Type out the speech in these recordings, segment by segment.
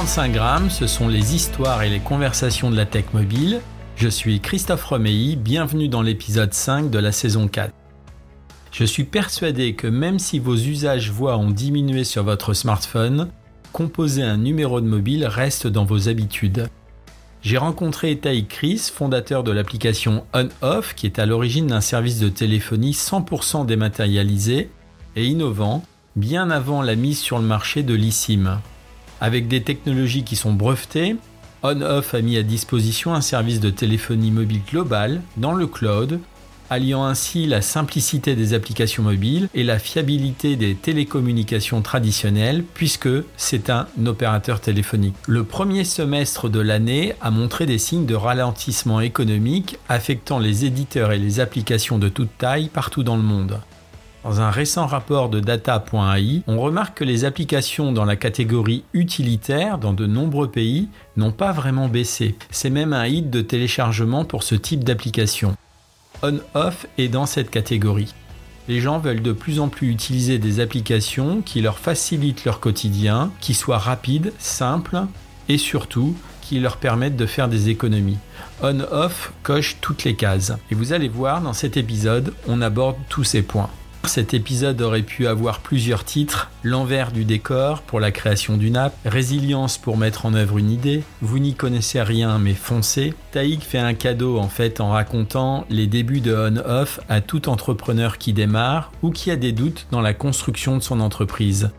135 grammes, ce sont les histoires et les conversations de la tech mobile. Je suis Christophe Romeilly, bienvenue dans l'épisode 5 de la saison 4. Je suis persuadé que même si vos usages voix ont diminué sur votre smartphone, composer un numéro de mobile reste dans vos habitudes. J'ai rencontré Tai Chris, fondateur de l'application On-Off, qui est à l'origine d'un service de téléphonie 100% dématérialisé et innovant, bien avant la mise sur le marché de l'eSIM. Avec des technologies qui sont brevetées, On-Off a mis à disposition un service de téléphonie mobile global dans le cloud, alliant ainsi la simplicité des applications mobiles et la fiabilité des télécommunications traditionnelles, puisque c'est un opérateur téléphonique. Le premier semestre de l'année a montré des signes de ralentissement économique affectant les éditeurs et les applications de toute taille partout dans le monde. Dans un récent rapport de data.ai, on remarque que les applications dans la catégorie utilitaire dans de nombreux pays n'ont pas vraiment baissé. C'est même un hit de téléchargement pour ce type d'application. On-off est dans cette catégorie. Les gens veulent de plus en plus utiliser des applications qui leur facilitent leur quotidien, qui soient rapides, simples et surtout qui leur permettent de faire des économies. On-off coche toutes les cases. Et vous allez voir, dans cet épisode, on aborde tous ces points. Cet épisode aurait pu avoir plusieurs titres l'envers du décor pour la création d'une app, résilience pour mettre en œuvre une idée, vous n'y connaissez rien mais foncez. Taïk fait un cadeau en fait en racontant les débuts de on-off à tout entrepreneur qui démarre ou qui a des doutes dans la construction de son entreprise.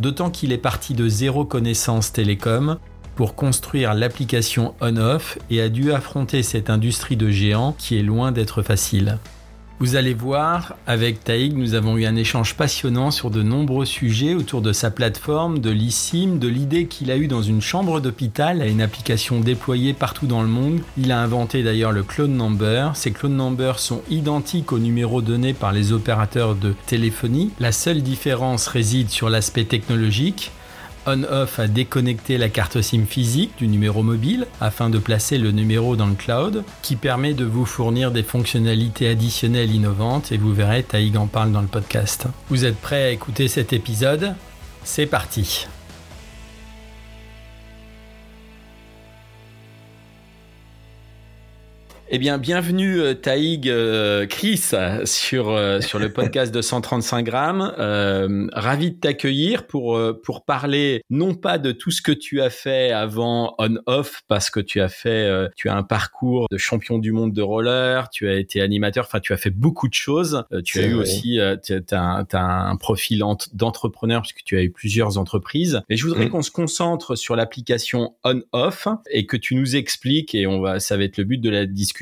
D'autant qu'il est parti de zéro connaissance télécom pour construire l'application on-off et a dû affronter cette industrie de géants qui est loin d'être facile. Vous allez voir, avec Taïg, nous avons eu un échange passionnant sur de nombreux sujets autour de sa plateforme, de l'eSIM, de l'idée qu'il a eue dans une chambre d'hôpital à une application déployée partout dans le monde. Il a inventé d'ailleurs le clone number. Ces clone numbers sont identiques aux numéros donnés par les opérateurs de téléphonie. La seule différence réside sur l'aspect technologique. On-Off a déconnecté la carte SIM physique du numéro mobile afin de placer le numéro dans le cloud, qui permet de vous fournir des fonctionnalités additionnelles innovantes et vous verrez, Taïg en parle dans le podcast. Vous êtes prêts à écouter cet épisode? C'est parti Eh bien, bienvenue euh, Taïg euh, Chris sur euh, sur le podcast de 135 grammes. ravi de t'accueillir pour pour parler non pas de tout ce que tu as fait avant on-off parce que tu as fait tu as un parcours de champion du monde de roller, tu as été animateur, enfin tu as fait beaucoup de choses. tu as eu aussi tu as, un profil d'entrepreneur puisque tu as eu plusieurs entreprises. Mais je voudrais mm. qu'on se concentre sur l'application on-off et que tu nous expliques et on va ça va être le but de la discussion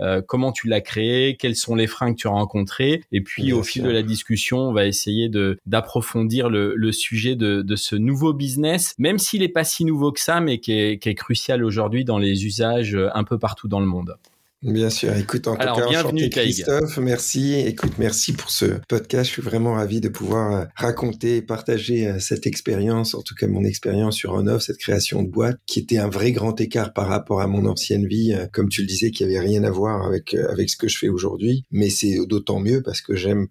euh, comment tu l'as créé, quels sont les freins que tu as rencontrés, et puis au fil de la discussion, on va essayer de d'approfondir le, le, sujet de, de, ce nouveau business, même s'il n'est pas si nouveau que ça, mais qui est, qui est crucial aujourd'hui dans les usages euh, un peu partout dans le monde. Bien sûr. Écoute, en Alors, tout cas, bienvenue, Christophe. Merci. Écoute, merci pour ce podcast. Je suis vraiment ravi de pouvoir euh, raconter et partager euh, cette expérience, en tout cas mon expérience sur On-Off, cette création de boîte, qui était un vrai grand écart par rapport à mon ancienne vie. Euh, comme tu le disais, qui avait rien à voir avec, avec ce que je fais aujourd'hui. Mais c'est d'autant mieux parce que j'aime me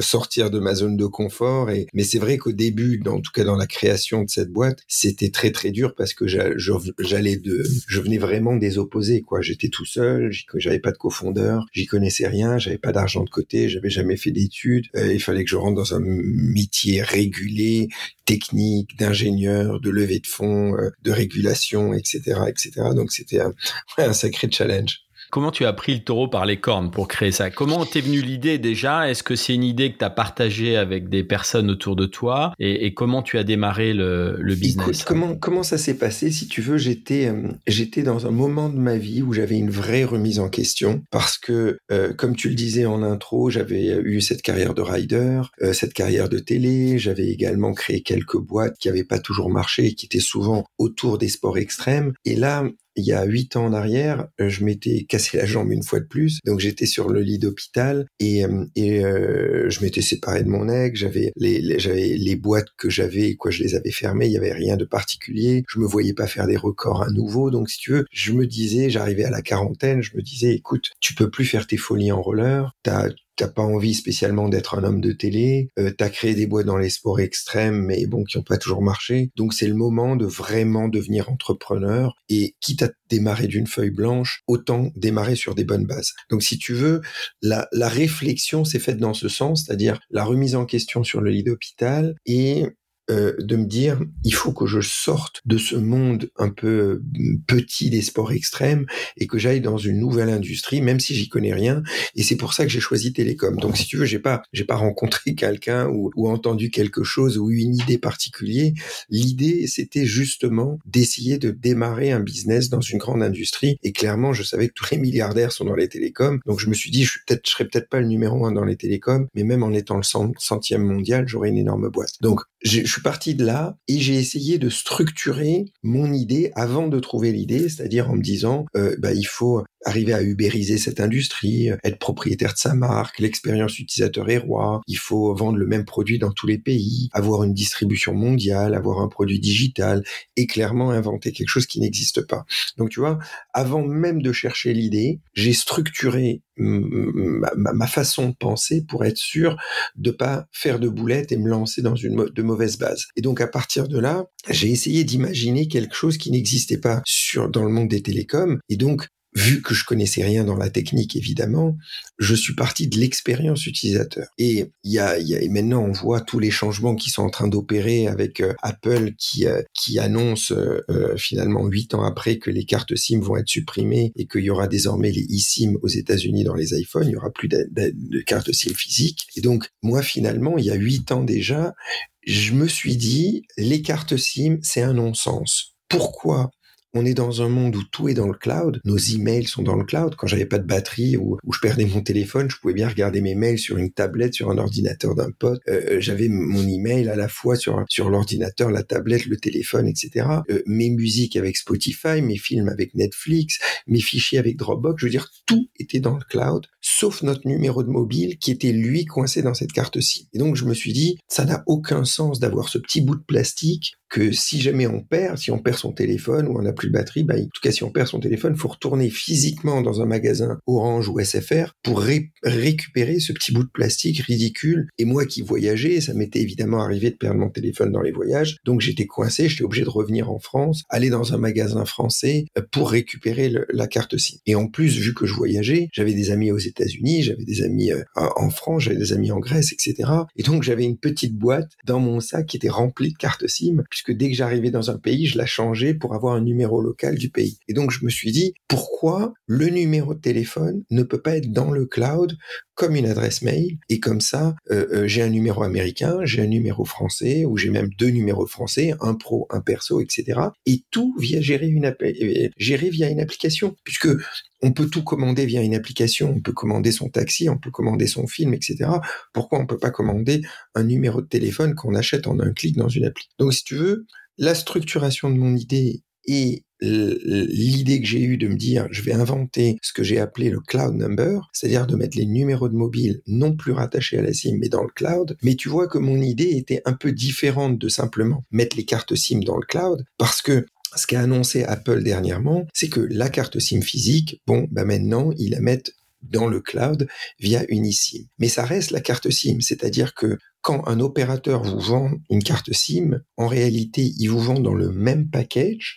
sortir de ma zone de confort. Et mais c'est vrai qu'au début, en tout cas dans la création de cette boîte, c'était très très dur parce que j'allais de, je venais vraiment des opposés. Quoi, j'étais tout seul, j'avais pas de cofondeur, j'y connaissais rien, j'avais pas d'argent de côté, j'avais jamais fait d'études. Euh, il fallait que je rentre dans un métier régulé, technique, d'ingénieur, de levée de fonds, euh, de régulation, etc., etc. Donc c'était un sacré challenge. Comment tu as pris le taureau par les cornes pour créer ça? Comment t'es venu l'idée déjà? Est-ce que c'est une idée que tu as partagée avec des personnes autour de toi? Et, comment tu as démarré le, le business? comment, comment ça s'est passé? Si tu veux, j'étais euh, j'étais dans un moment de ma vie où j'avais une vraie remise en question parce que, euh, comme tu le disais en intro, j'avais eu cette carrière de rider, euh, cette carrière de télé, j'avais également créé quelques boîtes qui n'avaient pas toujours marché et qui étaient souvent autour des sports extrêmes. Et là, il y a huit ans en arrière, euh, je m'étais cassé la jambe une fois de plus, donc j'étais sur le lit d'hôpital et, euh, euh, je m'étais séparé de mon ex. J'avais les, j'avais les boîtes que j'avais, quoi, je les avais fermées. Il y avait rien de particulier. Je me voyais pas faire des records à nouveau. Donc si tu veux, je me disais, j'arrivais à la quarantaine, je me disais, écoute, tu peux plus faire tes folies en roller. T'as t'as pas envie spécialement d'être un homme de télé, euh, t'as créé des boîtes dans les sports extrêmes, mais bon, qui ont pas toujours marché. Donc c'est le moment de vraiment devenir entrepreneur et quitte à démarrer d'une feuille blanche, autant démarrer sur des bonnes bases. Donc si tu veux, la, la réflexion s'est faite dans ce sens, c'est-à-dire la remise en question sur le lit d'hôpital et euh, de me dire il faut que je sorte de ce monde un peu euh, petit des sports extrêmes et que j'aille dans une nouvelle industrie même si j'y connais rien. Et c'est pour ça que j'ai choisi télécom. Donc si tu veux j'ai pas j'ai pas rencontré quelqu'un ou, ou, entendu quelque chose ou une idée particulière. L'idée c'était justement d'essayer de démarrer un business dans une grande industrie. Et clairement je savais que tous les milliardaires sont dans les télécoms. Donc je me suis dit je suis peut-être je serais peut-être pas le numéro un dans les télécoms mais même en étant le centième mondial j'aurais une énorme boîte. Donc parti de là et j'ai essayé de structurer mon idée avant de trouver l'idée, c'est-à-dire en me disant, euh, bah, il faut arriver à ubériser cette industrie, être propriétaire de sa marque, l'expérience utilisateur est roi, il faut vendre le même produit dans tous les pays, avoir une distribution mondiale, avoir un produit digital et clairement inventer quelque chose qui n'existe pas. Donc tu vois, avant même de chercher l'idée, j'ai structuré ma, façon de penser pour être sûr de pas faire de boulettes et me lancer dans une de mauvaise base. Et donc à partir de là, j'ai essayé d'imaginer quelque chose qui n'existait pas sur dans le monde des télécoms et donc vu que je connaissais rien dans la technique, évidemment, je suis parti de l'expérience utilisateur. Et y a, a, maintenant, on voit tous les changements qui sont en train d'opérer avec euh, Apple qui, euh, qui annonce euh, finalement huit ans après que les cartes SIM vont être supprimées et qu'il y aura désormais les eSIM aux États-Unis dans les iPhones. Il y aura plus de, de cartes SIM physiques. Et donc, moi, finalement, il y a huit ans déjà, je me suis dit, les cartes SIM, c'est un non-sens. Pourquoi? On est dans un monde où tout est dans le cloud. Nos emails sont dans le cloud. Quand j'avais pas de batterie ou, je perdais mon téléphone, je pouvais bien regarder mes mails sur une tablette, sur un ordinateur d'un pote. Euh, euh, j'avais mon email à la fois sur sur l'ordinateur, la tablette, le téléphone, etc. Euh, mes musiques avec Spotify, mes films avec Netflix, mes fichiers avec Dropbox. Je veux dire, tout était dans le cloud, sauf notre numéro de mobile qui était lui coincé dans cette carte SIM. Et donc je me suis dit, ça n'a aucun sens d'avoir ce petit bout de plastique que si jamais on perd, si on perd son téléphone ou on n'a plus de batterie, bah, en tout cas si on perd son téléphone, faut retourner physiquement dans un magasin Orange ou SFR pour récupérer ce petit bout de plastique ridicule. Et moi qui voyageais, ça m'était évidemment arrivé de perdre mon téléphone dans les voyages, donc j'étais coincé, j'étais obligé de revenir en France, aller dans un magasin français euh, pour récupérer la carte SIM. Et en plus, vu que je voyageais, j'avais des amis aux États-Unis, j'avais des amis euh, en France, j'avais des amis en Grèce, etc. Et donc j'avais une petite boîte dans mon sac qui était remplie de cartes SIM puisque dès que j'arrivais dans un pays, je la changeais pour avoir un numéro local du pays. Et donc je me suis dit, pourquoi le numéro de téléphone ne peut pas être dans le cloud comme une adresse mail? Et comme ça, euh, euh, j'ai un numéro américain, j'ai un numéro français ou j'ai même deux numéros français, un pro, un perso, etc. Et tout via gérer une gérer via une application, puisque on peut tout commander via une application, on peut commander son taxi, on peut commander son film, etc. Pourquoi on peut pas commander un numéro de téléphone qu'on achète en un clic dans une appli? Donc si tu veux, la structuration de mon idée et l'idée que j'ai eue de me dire je vais inventer ce que j'ai appelé le cloud number, c'est-à-dire de mettre les numéros de mobile non plus rattachés à la SIM mais dans le cloud. Mais tu vois que mon idée était un peu différente de simplement mettre les cartes SIM dans le cloud parce que ce qu'a annoncé Apple dernièrement, c'est que la carte SIM physique, bon, bah maintenant, ils la mettent dans le cloud via une. Mais ça reste la carte SIM, c'est-à-dire que quand un opérateur vous vend une carte SIM, en réalité, il vous vend dans le même package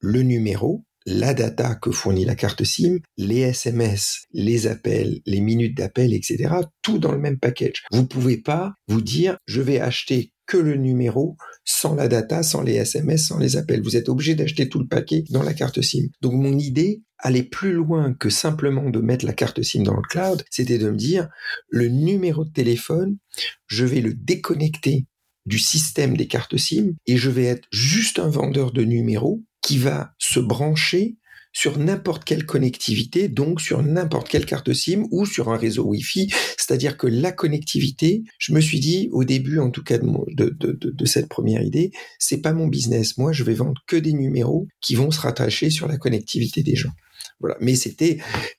le numéro, la data que fournit la carte SIM, les SMS, les appels, les minutes d'appel, etc. Tout dans le même package. Vous pouvez pas vous dire je vais acheter que le numéro sans la data, sans les SMS, sans les appels. Vous êtes obligé d'acheter tout le paquet dans la carte SIM. Donc mon idée, aller plus loin que simplement de mettre la carte SIM dans le cloud, c'était de me dire, le numéro de téléphone, je vais le déconnecter du système des cartes SIM et je vais être juste un vendeur de numéros qui va se brancher sur n'importe quelle connectivité, donc sur n'importe quelle carte SIM ou sur un réseau Wi-Fi. C'est-à-dire que la connectivité, je me suis dit au début, en tout cas de, de, cette première idée, c'est pas mon business. Moi, je vais vendre que des numéros qui vont se rattacher sur la connectivité des gens. Voilà. Mais c'était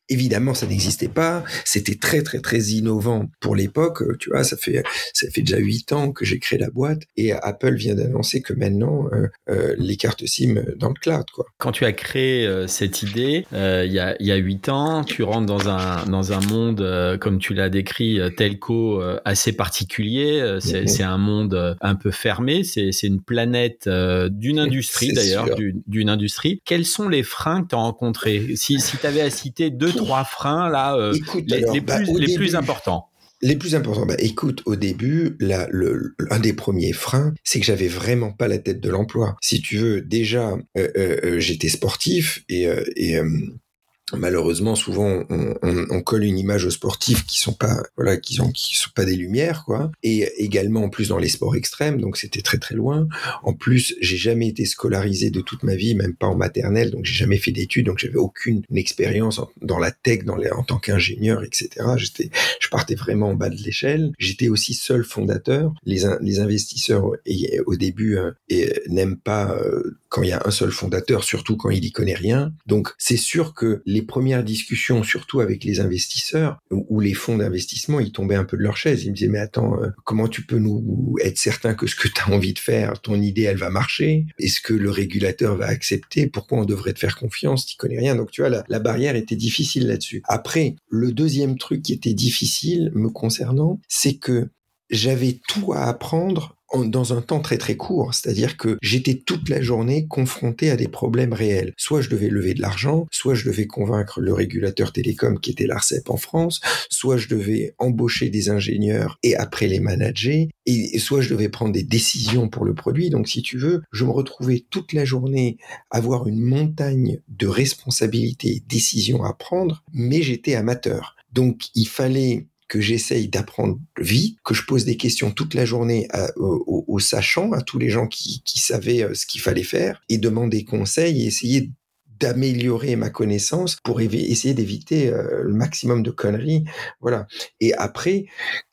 évidemment ça n'existait pas. C'était très très très innovant pour l'époque. Tu vois, ça fait ça fait déjà huit ans que j'ai créé la boîte et Apple vient d'annoncer que maintenant euh, euh, les cartes SIM dans le cloud. Quoi. Quand tu as créé euh, cette idée il y a il y a huit ans, tu rentres dans un dans un monde comme tu l'as décrit telco assez particulier. C'est mm-hmm. c'est un monde un peu fermé. C'est c'est une planète d'une industrie d'ailleurs d'une industrie. Quels sont les freins que tu as rencontrés? Si, si tu avais à citer deux, trois freins, là, euh, les, bah, plus, les plus importants. Les plus importants, bah, écoute, au début, là, le, un des premiers freins, c'est que j'avais vraiment pas la tête de l'emploi. Si tu veux, déjà, euh, euh, j'étais sportif et, et malheureusement souvent on, on, on, colle une image aux sportifs qui sont pas voilà qui sont qui sont pas des lumières quoi. Et également en plus dans les sports extrêmes donc c'était très très loin. En plus j'ai jamais été scolarisé de toute ma vie même pas en maternelle donc j'ai jamais fait d'études donc j'avais aucune expérience dans la tech dans les, en tant qu'ingénieur etc j'étais je partais vraiment en bas de l'échelle. J'étais aussi seul fondateur. Les les investisseurs et, au début hein, n'aiment pas euh, quand il y a un seul fondateur surtout quand il y connaît rien. Donc c'est sûr que les premières discussions, surtout avec les investisseurs ou, les fonds d'investissement, ils tombaient un peu de leur chaise. Ils me disaient, mais attends, euh, comment tu peux nous être certain que ce que tu as envie de faire, ton idée, elle va marcher? Est-ce que le régulateur va accepter? Pourquoi on devrait te faire confiance? Tu connais rien. Donc, tu vois, la, la barrière était difficile là-dessus. Après, le deuxième truc qui était difficile me concernant, c'est que j'avais tout à apprendre dans un temps très très court, c'est-à-dire que j'étais toute la journée confronté à des problèmes réels. Soit je devais lever de l'argent, soit je devais convaincre le régulateur télécom qui était l'ARCEP en France, soit je devais embaucher des ingénieurs et après les manager, et soit je devais prendre des décisions pour le produit. Donc si tu veux, je me retrouvais toute la journée à avoir une montagne de responsabilités et décisions à prendre, mais j'étais amateur. Donc il fallait que j'essaye d'apprendre vite, que je pose des questions toute la journée aux, sachants, à tous les gens qui, savaient euh, ce qu'il fallait faire, et demander conseil et essayer d'améliorer ma connaissance pour essayer d'éviter euh, le maximum de conneries. Voilà. Et après,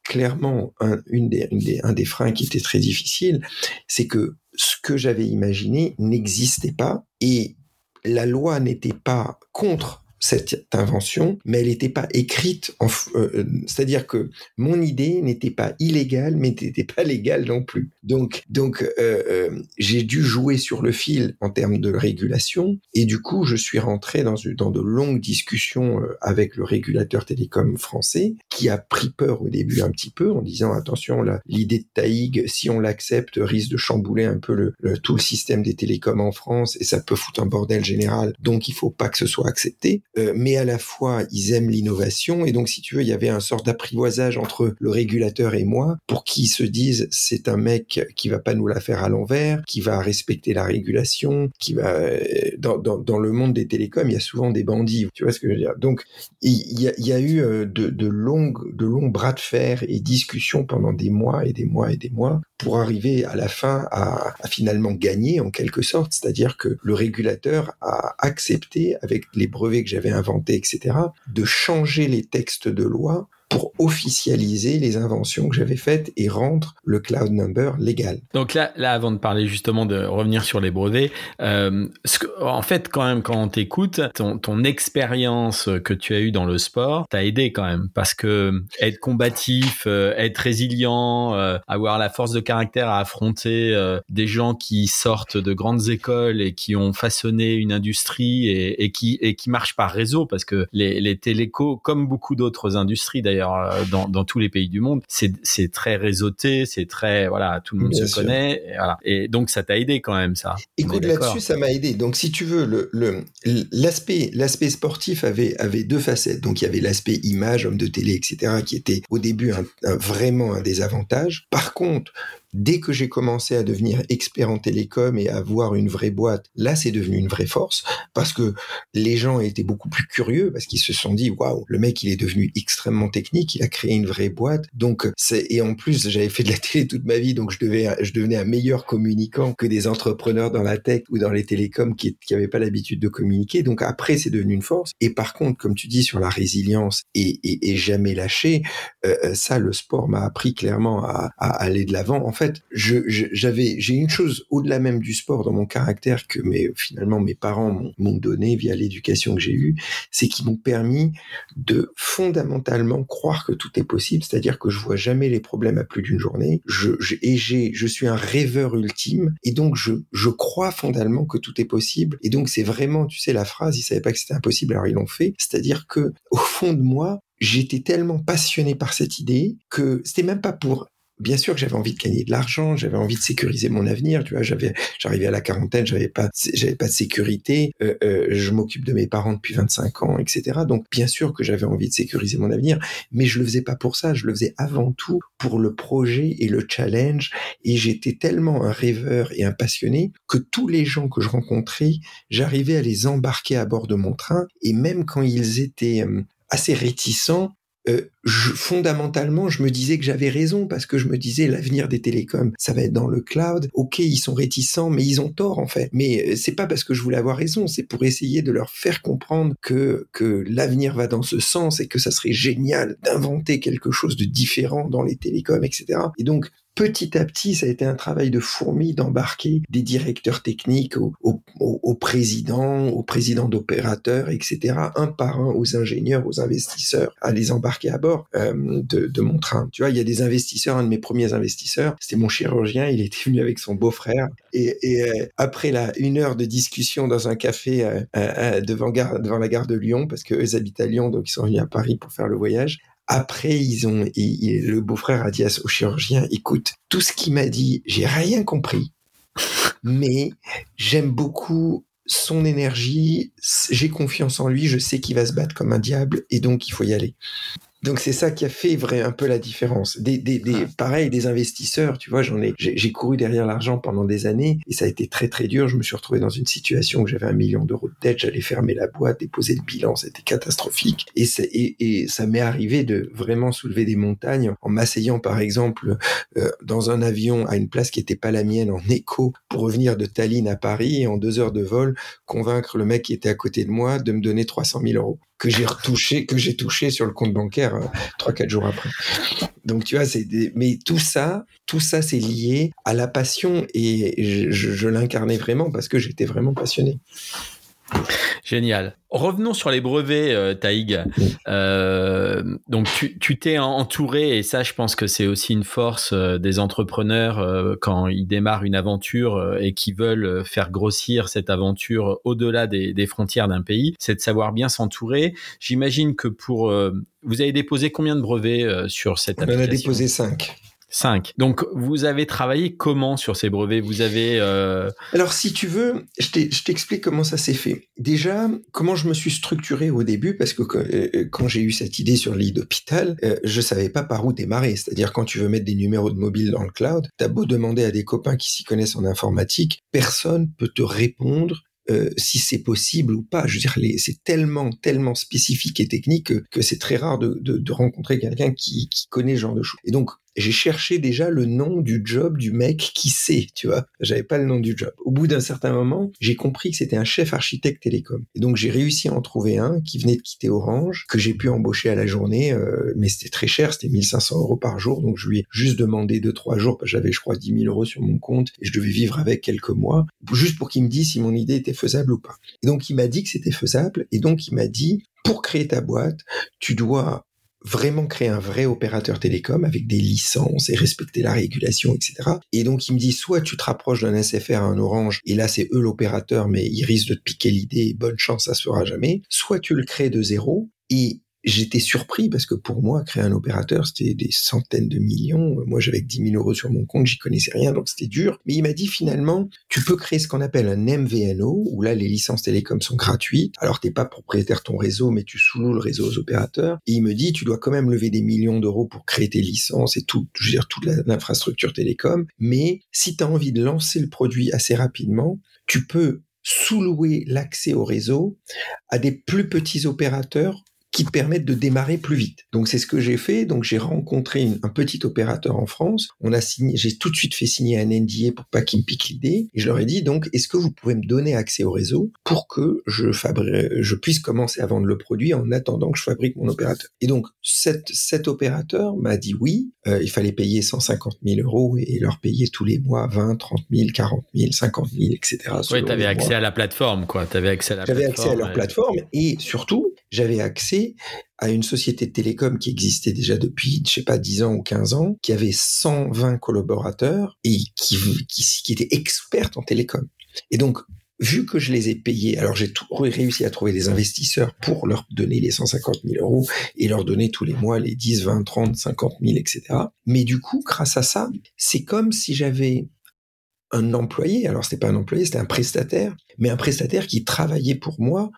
clairement, un, une des, un des freins qui était très difficile, c'est que ce que j'avais imaginé n'existait pas et la loi n'était pas contre cette invention, mais elle n'était pas écrite. Euh, euh, c'est-à-dire que mon idée n'était pas illégale, mais n'était pas légale non plus. Donc, donc euh, j'ai dû jouer sur le fil en termes de régulation, et du coup, je suis rentré dans, dans de longues discussions avec le régulateur télécom français, qui a pris peur au début un petit peu en disant attention, l'idée de Taïg, si on l'accepte, risque de chambouler un peu tout le système des télécoms en France, et ça peut foutre un bordel général. Donc, il faut pas que ce soit accepté. Euh, mais à la fois ils aiment l'innovation et donc si tu veux il y avait un sort d'apprivoisage entre le régulateur et moi pour qu'ils se disent c'est un mec qui va pas nous la faire à l'envers, qui va respecter la régulation, qui va euh, dans, dans, dans, le monde des télécoms il y a souvent des bandits, tu vois ce que je veux dire? Donc il y a, il y a eu euh, de, de longues de longs bras de fer et discussions pendant des mois et des mois et des mois pour arriver à la fin à, finalement gagner en quelque sorte, c'est-à-dire que le régulateur a accepté avec les brevets que j'avais inventé, etc., de changer les textes de loi pour officialiser les inventions que j'avais faites et rendre le cloud number légal. Donc là, là avant de parler justement de revenir sur les brevets, euh, en fait, quand même, quand on t'écoute, ton, expérience que tu as eue dans le sport t'a aidé quand même parce que être combatif, euh, être résilient, euh, avoir la force de caractère à affronter euh, des gens qui sortent de grandes écoles et qui ont façonné une industrie et, et qui et qui marchent par réseau parce que les, les télécos, comme beaucoup d'autres industries d'ailleurs euh, dans, dans, tous les pays du monde. C'est très réseauté, c'est très voilà, tout le monde se connaît. Et, voilà. et, donc ça t'a aidé quand même ça. Écoute là-dessus, ça m'a aidé. Donc si tu veux, le l'aspect sportif avait avait deux facettes. Donc il y avait l'aspect image, homme de télé, etc., qui était au début un, vraiment un désavantage. Par contre, Dès que j'ai commencé à devenir expert en télécom et à avoir une vraie boîte, là, c'est devenu une vraie force parce que les gens étaient beaucoup plus curieux parce qu'ils se sont dit, waouh, le mec, il est devenu extrêmement technique, il a créé une vraie boîte. Donc, c'est, et en plus, j'avais fait de la télé toute ma vie, donc je devais, je devenais un meilleur communicant que des entrepreneurs dans la tech ou dans les télécoms qui, qui avaient pas l'habitude de communiquer. Donc après, c'est devenu une force. Et par contre, comme tu dis sur la résilience et, et, et jamais lâcher, euh, euh ça, le sport m'a appris clairement à, à aller de l'avant. En fait, je, j'avais, j'ai une chose au-delà même du sport dans mon caractère que mes, finalement mes parents m'ont donné via l'éducation que j'ai eue, c'est qu'ils m'ont permis de fondamentalement croire que tout est possible, c'est-à-dire que je vois jamais les problèmes à plus d'une journée. Je, et j'ai, je suis un rêveur ultime et donc je, je crois fondamentalement que tout est possible. Et donc c'est vraiment, tu sais, la phrase, ils savaient pas que c'était impossible, alors ils l'ont fait. C'est-à-dire que au fond de moi, j'étais tellement passionné par cette idée que c'était même pas pour bien sûr que j'avais envie de gagner de l'argent, j'avais envie de sécuriser mon avenir. Tu vois, j'avais, j'arrivais à la quarantaine, j'avais pas, j'avais pas de sécurité. Euh, euh, je m'occupe de mes parents depuis 25 ans, etc. Donc, bien sûr que j'avais envie de sécuriser mon avenir, mais je le faisais pas pour ça. Je le faisais avant tout pour le projet et le challenge. Et j'étais tellement un rêveur et un passionné que tous les gens que je rencontrais, j'arrivais à les embarquer à bord de mon train. Et même quand ils étaient euh, assez réticents, euh, je, fondamentalement, je me disais que j'avais raison parce que je me disais l'avenir des télécoms, ça va être dans le cloud. Ok, ils sont réticents, mais ils ont tort en fait. Mais euh, c'est pas parce que je voulais avoir raison, c'est pour essayer de leur faire comprendre que que l'avenir va dans ce sens et que ça serait génial d'inventer quelque chose de différent dans les télécoms, etc. Et donc petit à petit, ça a été un travail de fourmi d'embarquer des directeurs techniques aux, aux, aux présidents, aux présidents d'opérateurs, etc., un par un, aux ingénieurs, aux investisseurs, à les embarquer à bord euh, de, de, mon train. Tu vois, il y a des investisseurs, un de mes premiers investisseurs, c'était mon chirurgien, il était venu avec son beau-frère, et, et euh, après la une heure de discussion dans un café euh, euh devant, devant la gare de Lyon, parce qu'eux habitent à Lyon, donc ils sont venus à Paris pour faire le voyage, après, ils ont, le beau-frère a dit au chirurgien, écoute, tout ce qu'il m'a dit, j'ai rien compris, mais j'aime beaucoup son énergie, j'ai confiance en lui, je sais qu'il va se battre comme un diable, et donc il faut y aller. Donc c'est ça qui a fait vrai un peu la différence. Des, des, des pareil, des investisseurs, tu vois, j'en ai, j'ai couru derrière l'argent pendant des années et ça a été très très dur. Je me suis retrouvé dans une situation où j'avais un million d'euros de dette, j'allais fermer la boîte, déposer le bilan, c'était catastrophique. Et, et, et ça m'est arrivé de vraiment soulever des montagnes en m'asseyant par exemple euh, dans un avion à une place qui n'était pas la mienne en écho pour revenir de Tallinn à Paris et en deux heures de vol convaincre le mec qui était à côté de moi de me donner 300 000 euros que j'ai retouché, que j'ai touché sur le compte bancaire euh, trois quatre jours après. Donc tu vois, c'est des... mais tout ça, tout ça, c'est lié à la passion et je, je l'incarnais vraiment parce que j'étais vraiment passionné. Génial. Revenons sur les brevets, euh, Taïg. Euh, donc, tu t'es entouré, et ça, je pense que c'est aussi une force euh, des entrepreneurs quand ils démarrent une aventure et qui veulent faire grossir cette aventure au-delà des, des, frontières d'un pays, c'est de savoir bien s'entourer. J'imagine que pour... vous avez déposé combien de brevets sur cette application On en a déposé cinq. 5. Donc, vous avez travaillé comment sur ces brevets? Vous avez... Euh... Alors, si tu veux, je t'explique comment ça s'est fait. Déjà, comment je me suis structuré au début, parce que euh, quand j'ai eu cette idée sur l'île d'hôpital, euh, je savais pas par où démarrer. C'est-à-dire, quand tu veux mettre des numéros de mobile dans le cloud, t'as beau demander à des copains qui s'y connaissent en informatique, personne peut te répondre euh, si c'est possible ou pas. Je veux dire, c'est tellement, tellement spécifique et technique que, c'est très rare de, de, de rencontrer quelqu'un qui, qui connaît ce genre de choses. Et donc, j'ai cherché déjà le nom du job du mec qui sait, tu vois. J'avais pas le nom du job. Au bout d'un certain moment, j'ai compris que c'était un chef architecte télécom. Et donc j'ai réussi à en trouver un qui venait de quitter Orange, que j'ai pu embaucher à la journée, euh, mais c'était très cher, c'était 1500 euros par jour. Donc je lui ai juste demandé deux trois jours, parce que j'avais je crois 10 000 euros sur mon compte et je devais vivre avec quelques mois, juste pour qu'il me dise si mon idée était faisable ou pas. Et donc il m'a dit que c'était faisable, et donc il m'a dit pour créer ta boîte, tu dois vraiment créer un vrai opérateur télécom avec des licences et respecter la régulation, etc. Et donc, il me dit, soit tu te rapproches d'un SFR, un Orange, et là, c'est eux l'opérateur, mais ils risquent de te piquer l'idée, bonne chance, ça se fera jamais. Soit tu le crées de zéro, et j'étais surpris parce que pour moi, créer un opérateur, c'était des centaines de millions. Moi, j'avais 10 000 euros sur mon compte, j'y connaissais rien, donc c'était dur. Mais il m'a dit finalement, tu peux créer ce qu'on appelle un MVNO, où là, les licences télécom sont gratuites. Alors, t'es pas propriétaire de ton réseau, mais tu sous le réseau aux opérateurs. Et il me dit, tu dois quand même lever des millions d'euros pour créer tes licences et tout, je veux dire, toute l'infrastructure télécom. Mais si tu as envie de lancer le produit assez rapidement, tu peux sous-louer l'accès au réseau à des plus petits opérateurs qui te permettent de démarrer plus vite. Donc c'est ce que j'ai fait. Donc j'ai rencontré un petit opérateur en France. On a signé, j'ai tout de suite fait signer un NDA pour pas qu'il me pique l'idée. Et je leur ai dit donc est-ce que vous pouvez me donner accès au réseau pour que je fabrique, je puisse commencer à vendre le produit en attendant que je fabrique mon opérateur? Et donc cet, cet opérateur m'a dit oui. Euh, il fallait payer 150 000 euros et leur payer tous les mois 20, 30 000, 40 000, 50 000, etc. Oui, tu avais accès à la plateforme, quoi. Tu avais accès à la J'avais accès à leur plateforme et surtout j'avais accès à une société de télécom qui existait déjà depuis, je sais pas, 10 ans ou 15 ans, qui avait 120 collaborateurs et qui, qui, était experte en télécom. Et donc, vu que je les ai payés, alors j'ai réussi à trouver des investisseurs pour leur donner les 150 000 euros et leur donner tous les mois les 10, 20, 30, 50 000, etc. Mais du coup, grâce à ça, c'est comme si j'avais un employé, alors c'était pas un employé, c'était un prestataire, mais un prestataire qui travaillait pour moi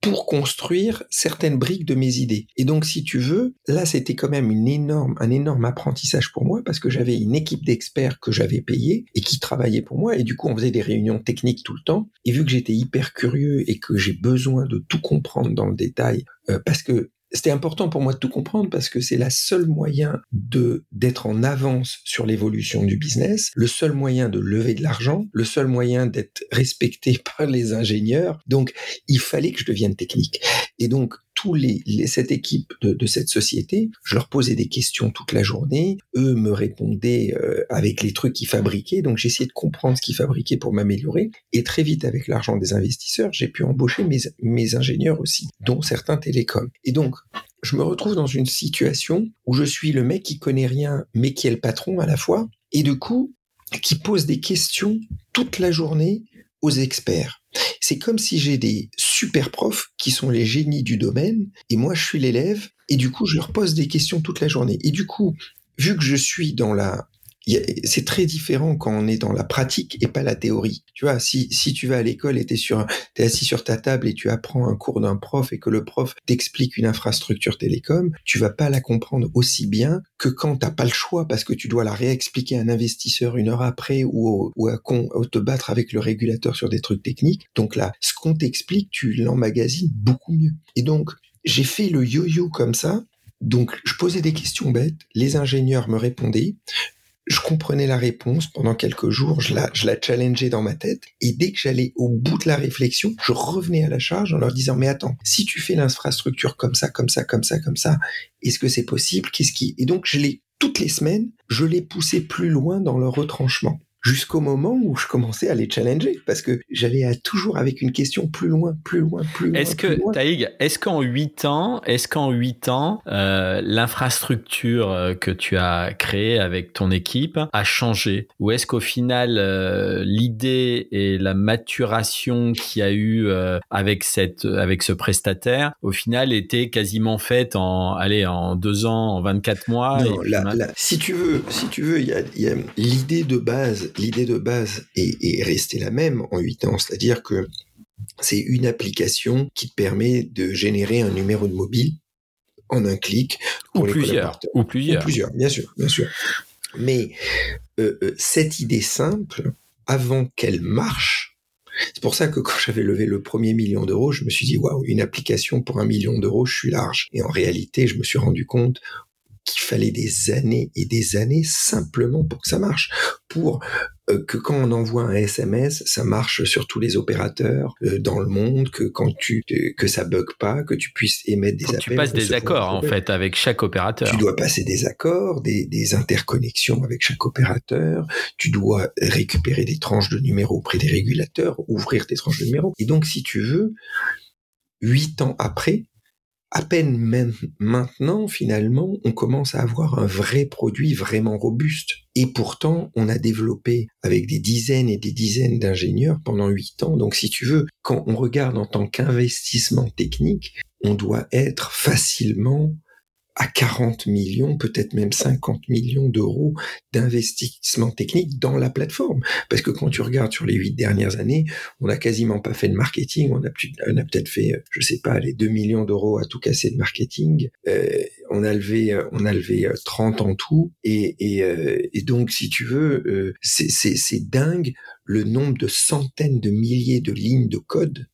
pour construire certaines briques de mes idées. Et donc, si tu veux, là, c'était quand même une énorme, un énorme apprentissage pour moi parce que j'avais une équipe d'experts que j'avais payé et qui travaillaient pour moi. Et du coup, on faisait des réunions techniques tout le temps. Et vu que j'étais hyper curieux et que j'ai besoin de tout comprendre dans le détail, euh, parce que c'était important pour moi de tout comprendre parce que c'est la seule moyen de d'être en avance sur l'évolution du business, le seul moyen de lever de l'argent, le seul moyen d'être respecté par les ingénieurs. Donc, il fallait que je devienne technique. Et donc, tous les, cette équipe de, cette société, je leur posais des questions toute la journée. Eux me répondaient euh, avec les trucs qu'ils fabriquaient. Donc, j'essayais de comprendre ce qu'ils fabriquaient pour m'améliorer. Et très vite, avec l'argent des investisseurs, j'ai pu embaucher mes, mes ingénieurs aussi, dont certains télécoms. Et donc, je me retrouve dans une situation où je suis le mec qui connaît rien, mais qui est le patron à la fois, et du coup, qui pose des questions toute la journée aux experts. C'est comme si j'ai des super profs qui sont les génies du domaine, et moi je suis l'élève, et du coup je leur pose des questions toute la journée. Et du coup, vu que je suis dans la c'est très différent quand on est dans la pratique et pas la théorie. Tu vois, si, si tu vas à l'école et t'es sur, t'es assis sur ta table et tu apprends un cours d'un prof et que le prof t'explique une infrastructure télécom, tu vas pas la comprendre aussi bien que quand t'as pas le choix parce que tu dois la réexpliquer à un investisseur une heure après ou, ou à, à te battre avec le régulateur sur des trucs techniques. Donc là, ce qu'on t'explique, tu l'emmagasines beaucoup mieux. Et donc, j'ai fait le yo-yo comme ça. Donc, je posais des questions bêtes, les ingénieurs me répondaient, je comprenais la réponse pendant quelques jours, je la, je la challengeais dans ma tête, et dès que j'allais au bout de la réflexion, je revenais à la charge en leur disant, mais attends, si tu fais l'infrastructure comme ça, comme ça, comme ça, comme ça, est-ce que c'est possible? Qu'est-ce qui... Et donc, je l'ai, toutes les semaines, je les poussais plus loin dans leur retranchement jusqu'au moment où je commençais à les challenger parce que j'allais toujours avec une question plus loin, plus loin, plus loin. Est-ce que Taïg, est-ce qu'en huit ans, est-ce qu'en huit ans, euh, l'infrastructure euh, que tu as créée avec ton équipe a changé? Ou est-ce qu'au final euh, l'idée et la maturation qu'il y a eu euh, avec cette avec ce prestataire au final était quasiment faite en allez en deux ans, en 24 mois non, Si tu veux, si tu veux, il y a, y a l'idée de base l'idée de base est, restée la même en 8 ans, c'est-à-dire que c'est une application qui te permet de générer un numéro de mobile en un clic ou plusieurs ou plusieurs. plusieurs bien sûr bien sûr. Mais euh, euh, cette idée simple avant qu'elle marche c'est pour ça que quand j'avais levé le premier million d'euros, je me suis dit, waouh, une application pour un million d'euros, je suis large. Et en réalité, je me suis rendu compte, qu'il fallait des années et des années simplement pour que ça marche. Pour euh, que quand on envoie un SMS, ça marche sur tous les opérateurs euh, dans le monde, que quand tu que ça bug pas, que tu puisses émettre des appels. Tu passes des accords en fait avec chaque opérateur. Tu dois passer des accords, des, des interconnexions avec chaque opérateur. Tu dois récupérer des tranches de numéros auprès des régulateurs, ouvrir tes tranches de numéros. Et donc, si tu veux, huit ans après, à peine maintenant, finalement, on commence à avoir un vrai produit vraiment robuste. Et pourtant, on a développé avec des dizaines et des dizaines d'ingénieurs pendant huit ans. Donc, si tu veux, quand on regarde en tant qu'investissement technique, on doit être facilement à 40 millions, peut-être même 50 millions d'euros d'investissement technique dans la plateforme. Parce que quand tu regardes sur les huit dernières années, on n'a quasiment pas fait de marketing, on a, peut-être fait, je sais pas, les 2 millions d'euros à tout casser de marketing. Euh, on a levé, on a levé 30 en tout. Et, et, euh, et donc, si tu veux, euh, c'est dingue le nombre de centaines de milliers de lignes de code